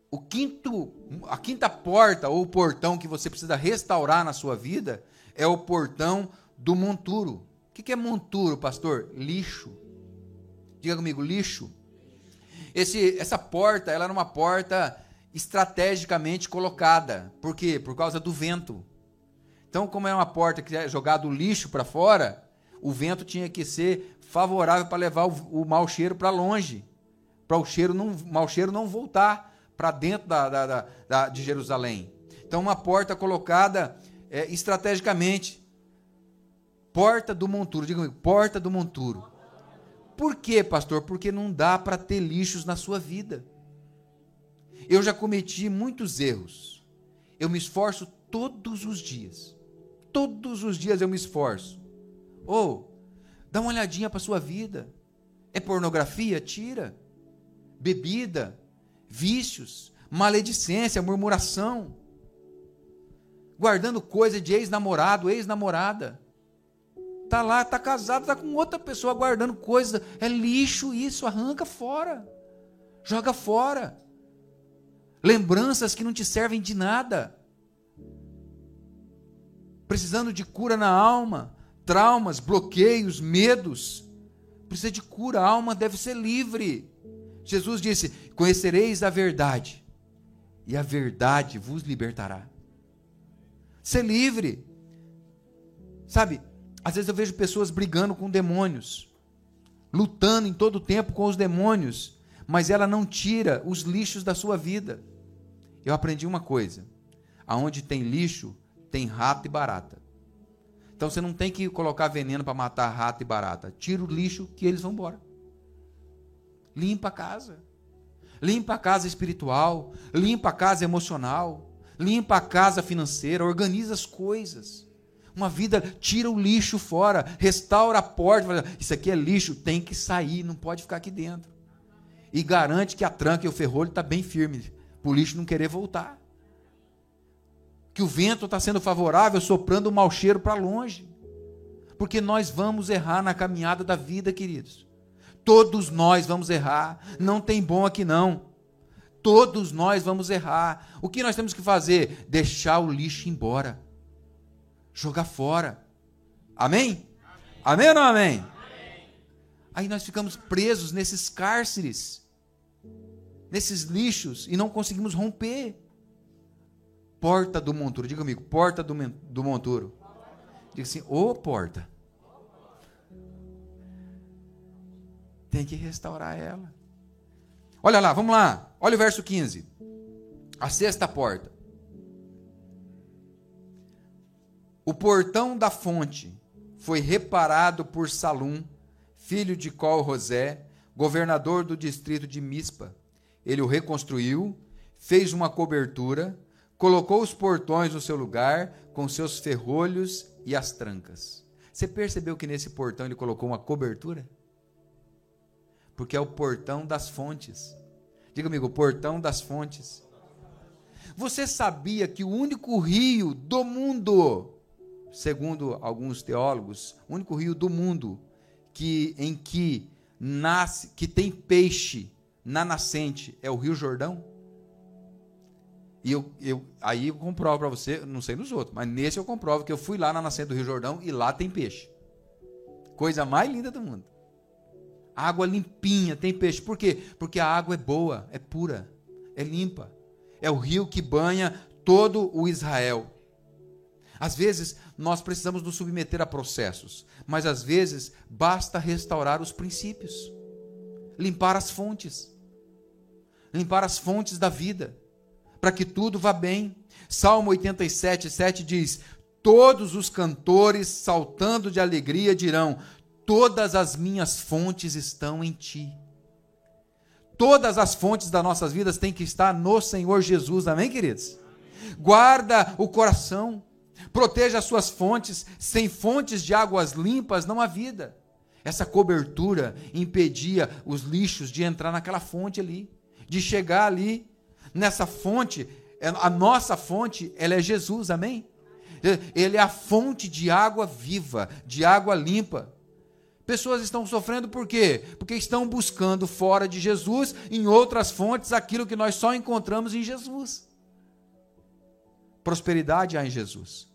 o quinto, a quinta porta ou portão que você precisa restaurar na sua vida é o portão do monturo. O que é monturo, pastor? Lixo. Diga comigo, lixo. Esse, essa porta, ela era uma porta estrategicamente colocada. Por quê? Por causa do vento. Então, como é uma porta que é jogado lixo para fora, o vento tinha que ser favorável para levar o, o mau cheiro para longe, para o cheiro não, mau cheiro não voltar para dentro da, da, da, de Jerusalém. Então, uma porta colocada é, estrategicamente. Porta do monturo, diga comigo, porta do monturo. Por quê, pastor? Porque não dá para ter lixos na sua vida. Eu já cometi muitos erros. Eu me esforço todos os dias. Todos os dias eu me esforço. Ou, oh, dá uma olhadinha para sua vida. É pornografia? Tira. Bebida, vícios, maledicência, murmuração. Guardando coisa de ex-namorado, ex-namorada. Tá lá, tá casado, tá com outra pessoa guardando coisa. É lixo isso, arranca fora. Joga fora. Lembranças que não te servem de nada. Precisando de cura na alma, traumas, bloqueios, medos. Precisa de cura, a alma deve ser livre. Jesus disse: Conhecereis a verdade, e a verdade vos libertará. Ser livre. Sabe, às vezes eu vejo pessoas brigando com demônios, lutando em todo o tempo com os demônios, mas ela não tira os lixos da sua vida. Eu aprendi uma coisa: aonde tem lixo, tem rato e barata. Então você não tem que colocar veneno para matar rato e barata. Tira o lixo que eles vão embora. Limpa a casa. Limpa a casa espiritual, limpa a casa emocional, limpa a casa financeira, organiza as coisas. Uma vida, tira o lixo fora, restaura a porta. Isso aqui é lixo, tem que sair, não pode ficar aqui dentro. E garante que a tranca e o ferrolho está bem firme, para o lixo não querer voltar. Que o vento está sendo favorável, soprando o mau cheiro para longe. Porque nós vamos errar na caminhada da vida, queridos. Todos nós vamos errar. Não tem bom aqui não. Todos nós vamos errar. O que nós temos que fazer? Deixar o lixo embora. Jogar fora. Amém? Amém, amém ou não amém? amém? Aí nós ficamos presos nesses cárceres, nesses lixos, e não conseguimos romper. Porta do monturo, diga comigo, porta do, do monturo. Diga assim, ô oh, porta. Tem que restaurar ela. Olha lá, vamos lá. Olha o verso 15. A sexta porta. O portão da fonte foi reparado por Salum, filho de Col Rosé, governador do distrito de Mispa. Ele o reconstruiu, fez uma cobertura, colocou os portões no seu lugar, com seus ferrolhos e as trancas. Você percebeu que nesse portão ele colocou uma cobertura? porque é o portão das fontes. Diga comigo, o portão das fontes. Você sabia que o único rio do mundo, segundo alguns teólogos, o único rio do mundo que em que nasce, que tem peixe na nascente é o Rio Jordão? E eu, eu, aí eu comprovo para você, não sei nos outros, mas nesse eu comprovo que eu fui lá na nascente do Rio Jordão e lá tem peixe. Coisa mais linda do mundo. Água limpinha, tem peixe. Por quê? Porque a água é boa, é pura, é limpa. É o rio que banha todo o Israel. Às vezes, nós precisamos nos submeter a processos, mas às vezes basta restaurar os princípios, limpar as fontes, limpar as fontes da vida, para que tudo vá bem. Salmo 87, 7 diz: Todos os cantores, saltando de alegria, dirão: Todas as minhas fontes estão em ti. Todas as fontes das nossas vidas têm que estar no Senhor Jesus, amém, queridos? Guarda o coração, Proteja as suas fontes. Sem fontes de águas limpas não há vida. Essa cobertura impedia os lixos de entrar naquela fonte ali, de chegar ali. Nessa fonte, é, a nossa fonte, ela é Jesus, amém? Ele é a fonte de água viva, de água limpa. Pessoas estão sofrendo por quê? Porque estão buscando fora de Jesus, em outras fontes, aquilo que nós só encontramos em Jesus. Prosperidade há em Jesus,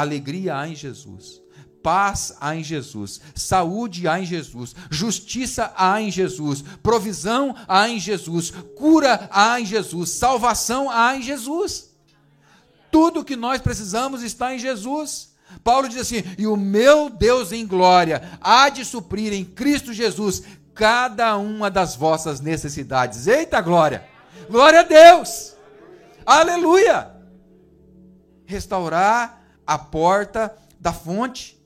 alegria há em Jesus, paz há em Jesus, saúde há em Jesus, justiça há em Jesus, provisão há em Jesus, cura há em Jesus, salvação há em Jesus. Tudo que nós precisamos está em Jesus. Paulo diz assim: e o meu Deus em glória há de suprir em Cristo Jesus cada uma das vossas necessidades. Eita glória! Glória a Deus! Aleluia! Restaurar a porta da fonte.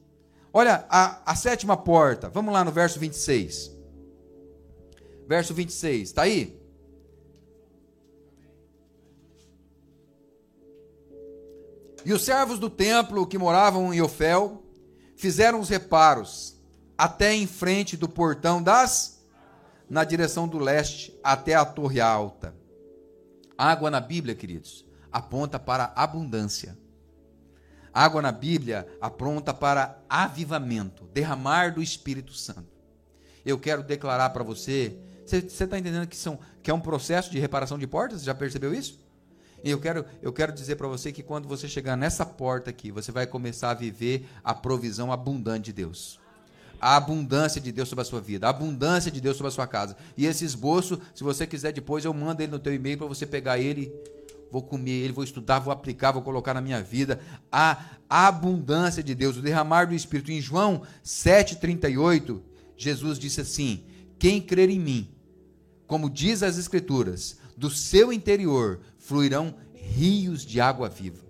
Olha, a, a sétima porta, vamos lá no verso 26. Verso 26, está aí? E os servos do templo que moravam em Ofel fizeram os reparos até em frente do portão das na direção do leste até a torre alta. Água na Bíblia, queridos, aponta para abundância. Água na Bíblia aponta para avivamento, derramar do Espírito Santo. Eu quero declarar para você, você está entendendo que, são, que é um processo de reparação de portas? Você já percebeu isso? E eu quero, eu quero dizer para você que quando você chegar nessa porta aqui, você vai começar a viver a provisão abundante de Deus. A abundância de Deus sobre a sua vida, a abundância de Deus sobre a sua casa. E esse esboço, se você quiser depois, eu mando ele no teu e-mail para você pegar ele, vou comer ele, vou estudar, vou aplicar, vou colocar na minha vida. A, abundância de Deus, o derramar do Espírito. Em João 7,38, Jesus disse assim: Quem crer em mim, como diz as Escrituras, do seu interior fluirão rios de água viva.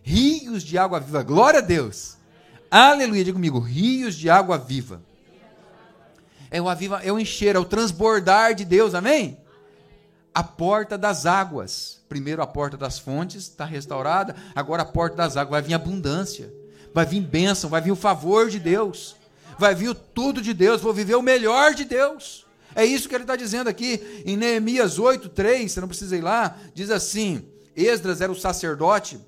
Rios de água viva. Glória a Deus. Aleluia. Diga comigo, rios de água viva. É o aviva, é o encher, é o transbordar de Deus. Amém? A porta das águas. Primeiro a porta das fontes está restaurada, agora a porta das águas vai vir abundância. Vai vir bênção, vai vir o favor de Deus. Vai vir o tudo de Deus, vou viver o melhor de Deus. É isso que ele está dizendo aqui em Neemias 8, 3, você não precisa ir lá, diz assim: Esdras era o sacerdote,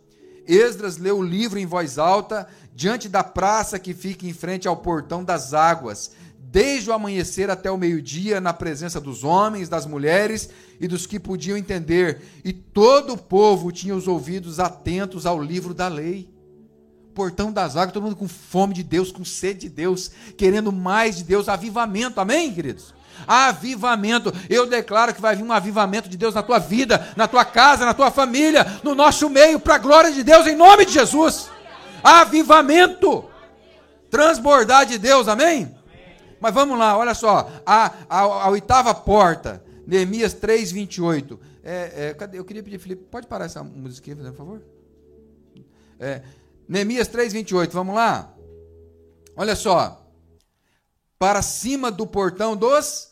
Esdras leu o livro em voz alta, diante da praça que fica em frente ao portão das águas, desde o amanhecer até o meio-dia, na presença dos homens, das mulheres e dos que podiam entender, e todo o povo tinha os ouvidos atentos ao livro da lei portão das águas, todo mundo com fome de Deus, com sede de Deus, querendo mais de Deus, avivamento, amém, queridos? Avivamento. Eu declaro que vai vir um avivamento de Deus na tua vida, na tua casa, na tua família, no nosso meio, para a glória de Deus, em nome de Jesus. Avivamento. Transbordar de Deus, amém? Mas vamos lá, olha só. A, a, a oitava porta, Neemias 3, 28. É, é, cadê? Eu queria pedir, Felipe, pode parar essa musiquinha, por favor? É, Neemias 3, 28, vamos lá? Olha só para cima do portão dos.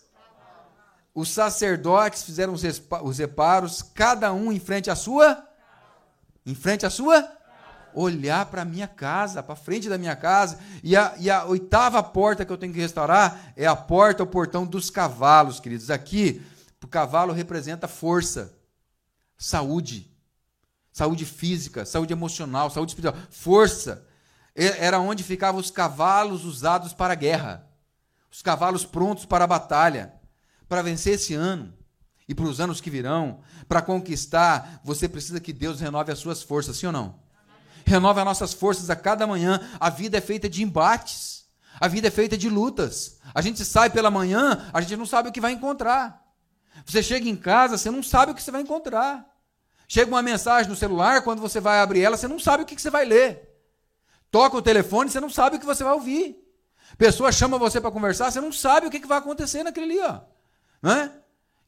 Os sacerdotes fizeram os reparos, cada um em frente à sua. Em frente à sua. Olhar para a minha casa, para frente da minha casa. E a, e a oitava porta que eu tenho que restaurar é a porta, o portão dos cavalos, queridos. Aqui, o cavalo representa força, saúde, saúde física, saúde emocional, saúde espiritual, força. Era onde ficavam os cavalos usados para a guerra os cavalos prontos para a batalha, para vencer esse ano e para os anos que virão, para conquistar, você precisa que Deus renove as suas forças, sim ou não? Renove as nossas forças a cada manhã. A vida é feita de embates, a vida é feita de lutas. A gente sai pela manhã, a gente não sabe o que vai encontrar. Você chega em casa, você não sabe o que você vai encontrar. Chega uma mensagem no celular, quando você vai abrir ela, você não sabe o que você vai ler. Toca o telefone, você não sabe o que você vai ouvir. Pessoa chama você para conversar, você não sabe o que, vai acontecer naquele ali, ó. Não é?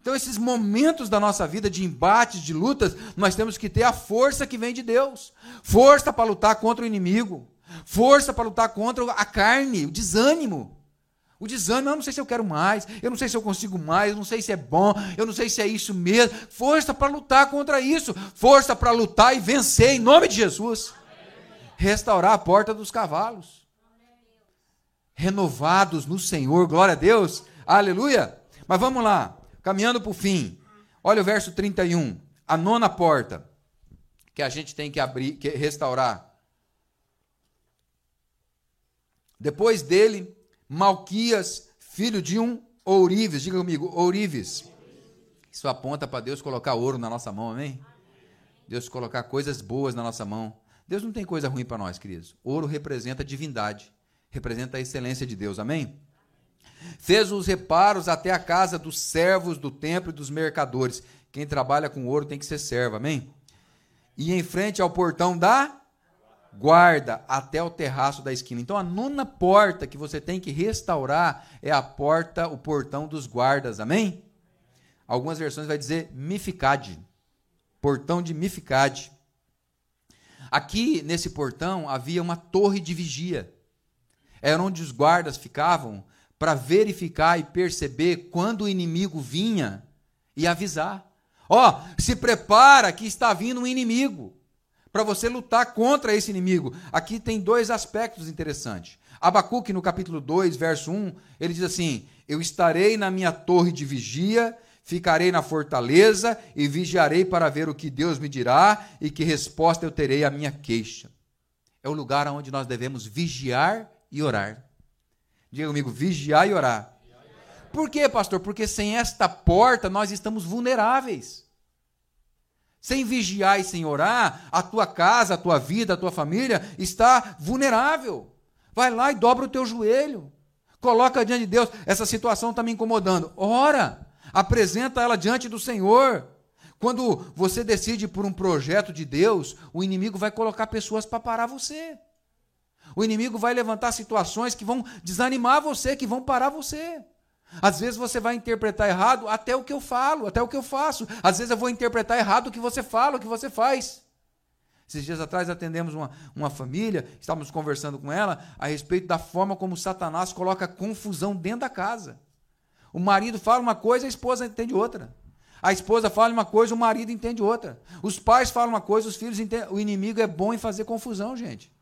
Então, esses momentos da nossa vida de embates, de lutas, nós temos que ter a força que vem de Deus. Força para lutar contra o inimigo. Força para lutar contra a carne, o desânimo. O desânimo, eu não sei se eu quero mais, eu não sei se eu consigo mais, eu não sei se é bom, eu não sei se é isso mesmo. Força para lutar contra isso. Força para lutar e vencer em nome de Jesus. restaurar a porta dos cavalos. Renovados no Senhor, glória a Deus, aleluia. Mas vamos lá, caminhando para o fim. Olha o verso 31, a nona porta que a gente tem que abrir, que restaurar. Depois dele, Malquias, filho de um ourives, diga comigo, ourives. Isso aponta para Deus colocar ouro na nossa mão, amém? Deus colocar coisas boas na nossa mão. Deus não tem coisa ruim para nós, queridos. Ouro representa a divindade, representa a excelência de Deus, amém? Fez os reparos até a casa dos servos do templo e dos mercadores. Quem trabalha com ouro tem que ser servo, amém? E em frente ao portão da guarda até o terraço da esquina. Então a nona porta que você tem que restaurar é a porta, o portão dos guardas, amém? Algumas versões vai dizer mificade, portão de mificade. Aqui nesse portão havia uma torre de vigia. Era onde os guardas ficavam para verificar e perceber quando o inimigo vinha e avisar. Ó, oh, se prepara que está vindo um inimigo para você lutar contra esse inimigo. Aqui tem dois aspectos interessantes. Abacuque, no capítulo 2, verso 1, ele diz assim: Eu estarei na minha torre de vigia, ficarei na fortaleza e vigiarei para ver o que Deus me dirá e que resposta eu terei à minha queixa. É o lugar onde nós devemos vigiar e orar. Diga comigo, vigiar e orar. Por quê, pastor? Porque sem esta porta nós estamos vulneráveis. Sem vigiar e sem orar, a tua casa, a tua vida, a tua família está vulnerável. Vai lá e dobra o teu joelho. Coloca diante de Deus, essa situação está me incomodando. Ora, apresenta ela diante do Senhor. Quando você decide por um projeto de Deus, o inimigo vai colocar pessoas para parar você. O inimigo vai levantar situações que vão desanimar você, que vão parar você. Às vezes você vai interpretar errado até o que eu falo, até o que eu faço. Às vezes eu vou interpretar errado o que você fala, o que você faz. Esses dias atrás atendemos uma, uma família, estávamos conversando com ela a respeito da forma como Satanás coloca confusão dentro da casa. O marido fala uma coisa, a esposa entende outra. A esposa fala uma coisa, o marido entende outra. Os pais falam uma coisa, os filhos entendem. O inimigo é bom em fazer confusão, gente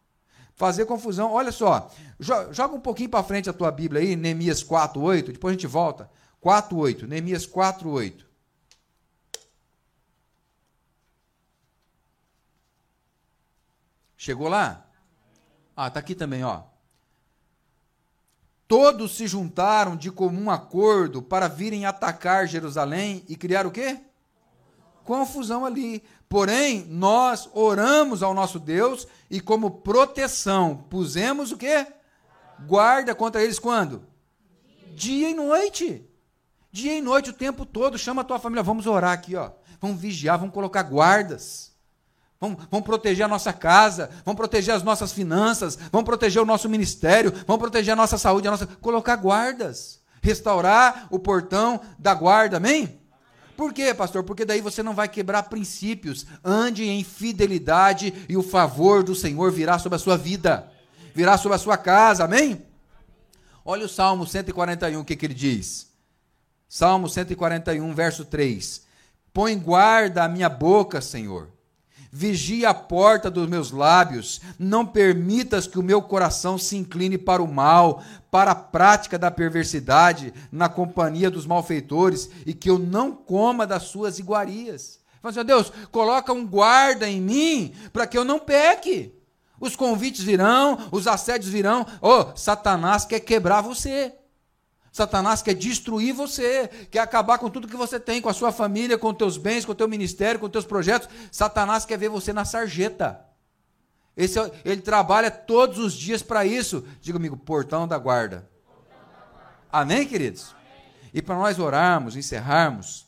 fazer confusão. Olha só, joga um pouquinho para frente a tua Bíblia aí, Neemias 4:8, depois a gente volta. 4:8, Neemias 4:8. Chegou lá? Ah, tá aqui também, ó. Todos se juntaram de comum acordo para virem atacar Jerusalém e criar o quê? Confusão ali. Porém, nós oramos ao nosso Deus e como proteção pusemos o quê? Guarda contra eles quando? Dia e noite. Dia e noite o tempo todo. Chama a tua família, vamos orar aqui, ó. Vamos vigiar, vamos colocar guardas. Vamos, vamos, proteger a nossa casa, vamos proteger as nossas finanças, vamos proteger o nosso ministério, vamos proteger a nossa saúde, a nossa. Colocar guardas. Restaurar o portão da guarda, amém? Por quê, pastor? Porque daí você não vai quebrar princípios. Ande em fidelidade e o favor do Senhor virá sobre a sua vida, virá sobre a sua casa, amém? Olha o Salmo 141, o que, que ele diz? Salmo 141, verso 3: Põe guarda a minha boca, Senhor Vigia a porta dos meus lábios, não permitas que o meu coração se incline para o mal, para a prática da perversidade, na companhia dos malfeitores, e que eu não coma das suas iguarias. Fala assim, Deus, coloca um guarda em mim para que eu não peque. Os convites virão, os assédios virão. Oh, Satanás quer quebrar você. Satanás quer destruir você, quer acabar com tudo que você tem, com a sua família, com os teus bens, com o teu ministério, com os teus projetos. Satanás quer ver você na sarjeta. Esse, é ele trabalha todos os dias para isso. Diga comigo, portão da guarda. Amém, queridos? E para nós orarmos, encerrarmos,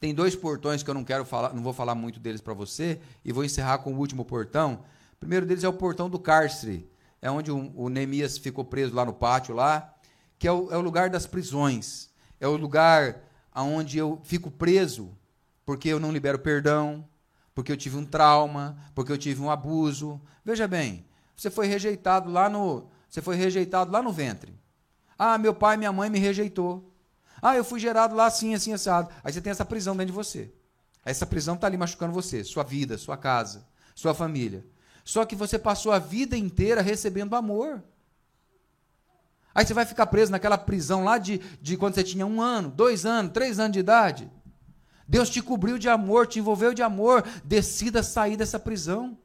tem dois portões que eu não quero falar, não vou falar muito deles para você, e vou encerrar com o último portão. O primeiro deles é o portão do cárcere. É onde o, o Neemias ficou preso lá no pátio lá que é o, é o lugar das prisões, é o lugar onde eu fico preso porque eu não libero perdão, porque eu tive um trauma, porque eu tive um abuso. Veja bem, você foi rejeitado lá no, você foi rejeitado lá no ventre. Ah, meu pai minha mãe me rejeitou. Ah, eu fui gerado lá assim, assim, assado. Aí você tem essa prisão dentro de você. Essa prisão está ali machucando você, sua vida, sua casa, sua família. Só que você passou a vida inteira recebendo amor. Aí você vai ficar preso naquela prisão lá de, de quando você tinha um ano, dois anos, três anos de idade. Deus te cobriu de amor, te envolveu de amor. Decida sair dessa prisão.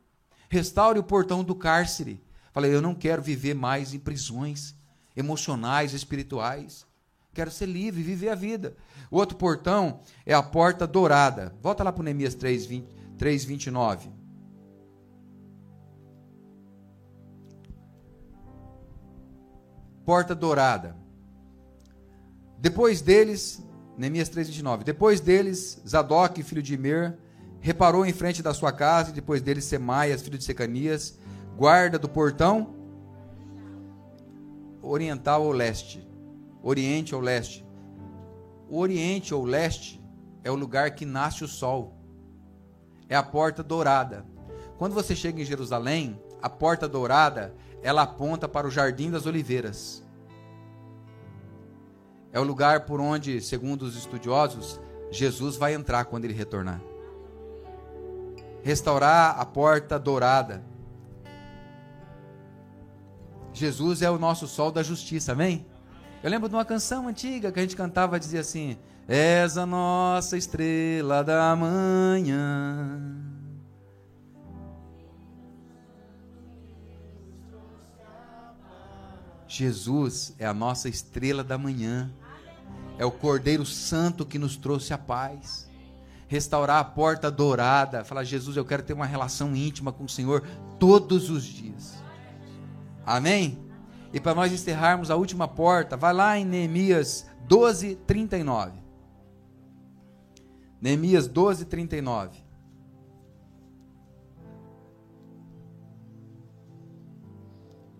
Restaure o portão do cárcere. Falei, eu não quero viver mais em prisões emocionais, espirituais. Quero ser livre, viver a vida. O outro portão é a porta dourada. Volta lá para o Neemias 3, 20, 3, 29. Porta dourada. Depois deles, Neemias 3,29. Depois deles, Zadok, filho de Imer, reparou em frente da sua casa, e depois deles, Semaias, filho de Secanias, guarda do portão oriental ou leste. Oriente ou leste. O oriente ou leste é o lugar que nasce o sol. É a porta dourada. Quando você chega em Jerusalém, a porta dourada, ela aponta para o Jardim das Oliveiras. É o lugar por onde, segundo os estudiosos, Jesus vai entrar quando ele retornar. Restaurar a porta dourada. Jesus é o nosso sol da justiça, amém? Eu lembro de uma canção antiga que a gente cantava, dizia assim: És a nossa estrela da manhã. Jesus é a nossa estrela da manhã. É o Cordeiro Santo que nos trouxe a paz. Restaurar a porta dourada. Falar, Jesus, eu quero ter uma relação íntima com o Senhor todos os dias. Amém? E para nós encerrarmos a última porta, vai lá em Neemias 12, 39. Neemias 12, 39.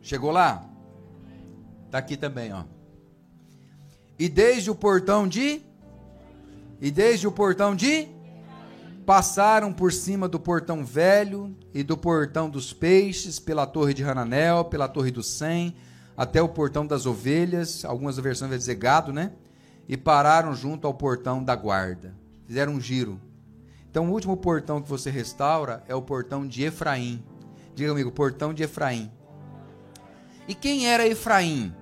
Chegou lá? Está aqui também, ó. E desde o portão de. E desde o portão de. Passaram por cima do portão velho e do portão dos peixes, pela torre de Hananel, pela torre do Sem, até o portão das ovelhas, algumas versões vai dizer gado, né? E pararam junto ao portão da guarda. Fizeram um giro. Então, o último portão que você restaura é o portão de Efraim. Diga comigo, portão de Efraim. E quem era Efraim?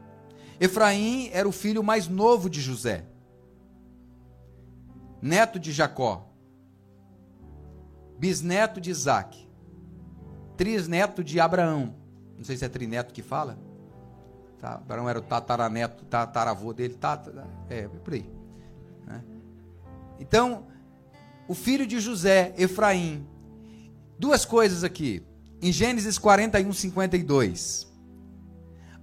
Efraim era o filho mais novo de José, neto de Jacó, bisneto de Isaac, trisneto de Abraão. Não sei se é trineto que fala. Tá, Abraão era o tataraneto, tataravô dele, tata, é, por aí. Né? Então, o filho de José, Efraim. Duas coisas aqui. Em Gênesis 41, 52.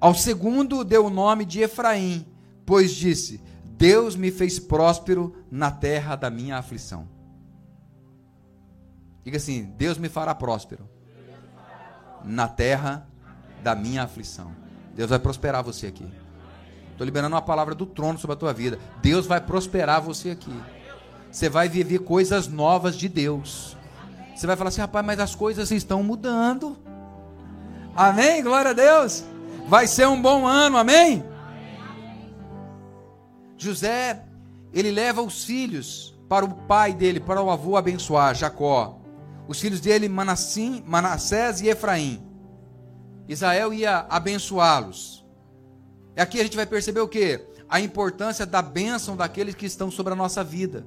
Ao segundo deu o nome de Efraim, pois disse: Deus me fez próspero na terra da minha aflição. Diga assim: Deus me fará próspero na terra da minha aflição. Deus vai prosperar você aqui. Estou liberando uma palavra do trono sobre a tua vida. Deus vai prosperar você aqui. Você vai viver coisas novas de Deus. Você vai falar assim, rapaz, mas as coisas estão mudando. Amém? Glória a Deus. Vai ser um bom ano, amém? José, ele leva os filhos para o pai dele, para o avô abençoar, Jacó. Os filhos dele, Manassim, Manassés e Efraim. Israel ia abençoá-los. E aqui a gente vai perceber o que? A importância da bênção daqueles que estão sobre a nossa vida.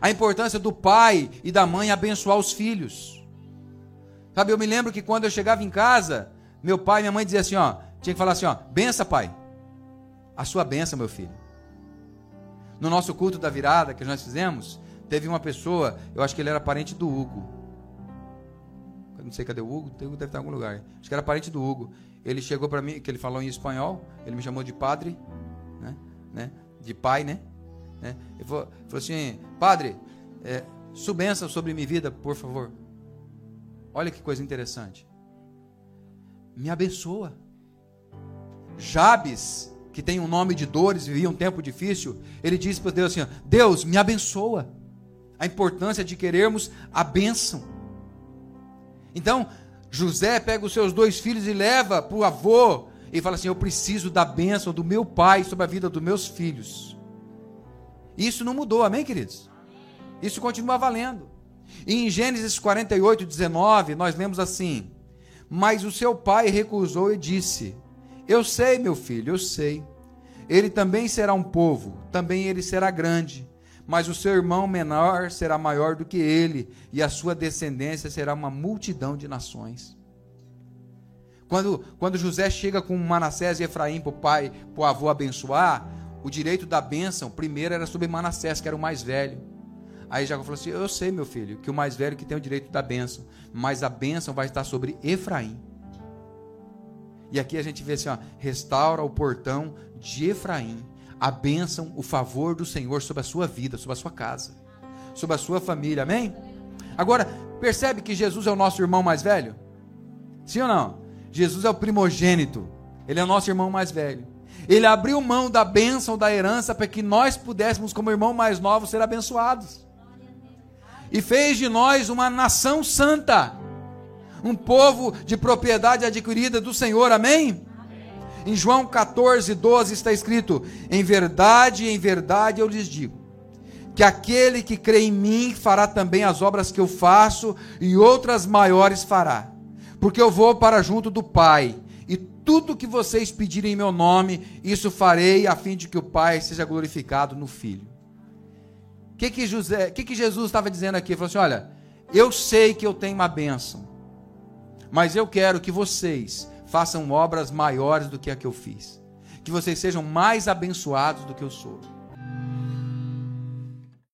A importância do pai e da mãe abençoar os filhos. Sabe, eu me lembro que quando eu chegava em casa, meu pai e minha mãe diziam assim, ó, tinha que falar assim, ó, bença, pai. A sua benção, meu filho. No nosso culto da virada que nós fizemos, teve uma pessoa, eu acho que ele era parente do Hugo. Eu não sei cadê o Hugo, o Hugo deve estar em algum lugar. Acho que era parente do Hugo. Ele chegou para mim, que ele falou em espanhol, ele me chamou de padre, né? né? De pai, né? né? Ele falou, falou assim, padre, é, subença sobre minha vida, por favor. Olha que coisa interessante me abençoa. Jabes, que tem um nome de dores, vivia um tempo difícil, ele disse para Deus assim: Deus, me abençoa. A importância de querermos a bênção. Então, José pega os seus dois filhos e leva para o avô e fala assim: Eu preciso da bênção do meu pai sobre a vida dos meus filhos. Isso não mudou, amém, queridos? Isso continua valendo. E em Gênesis 48, 19, nós lemos assim: Mas o seu pai recusou e disse: Eu sei, meu filho, eu sei. Ele também será um povo, também ele será grande. Mas o seu irmão menor será maior do que ele, e a sua descendência será uma multidão de nações. Quando, quando José chega com Manassés e Efraim para o pai, para o avô abençoar, o direito da bênção, primeiro era sobre Manassés, que era o mais velho. Aí Jacó falou assim: Eu sei, meu filho, que o mais velho que tem o direito da bênção, mas a bênção vai estar sobre Efraim. E aqui a gente vê assim: ó, restaura o portão de Efraim, a bênção, o favor do Senhor sobre a sua vida, sobre a sua casa, sobre a sua família, amém? Agora, percebe que Jesus é o nosso irmão mais velho? Sim ou não? Jesus é o primogênito, ele é o nosso irmão mais velho. Ele abriu mão da bênção, da herança, para que nós pudéssemos, como irmão mais novo, ser abençoados e fez de nós uma nação santa, um povo de propriedade adquirida do Senhor, amém? Em João 14, 12 está escrito: Em verdade, em verdade eu lhes digo, que aquele que crê em mim fará também as obras que eu faço, e outras maiores fará, porque eu vou para junto do Pai, e tudo que vocês pedirem em meu nome, isso farei, a fim de que o Pai seja glorificado no Filho. O que, que, José, que, que Jesus estava dizendo aqui? Ele falou assim: olha, eu sei que eu tenho uma bênção, mas eu quero que vocês façam obras maiores do que a que eu fiz, que vocês sejam mais abençoados do que eu sou.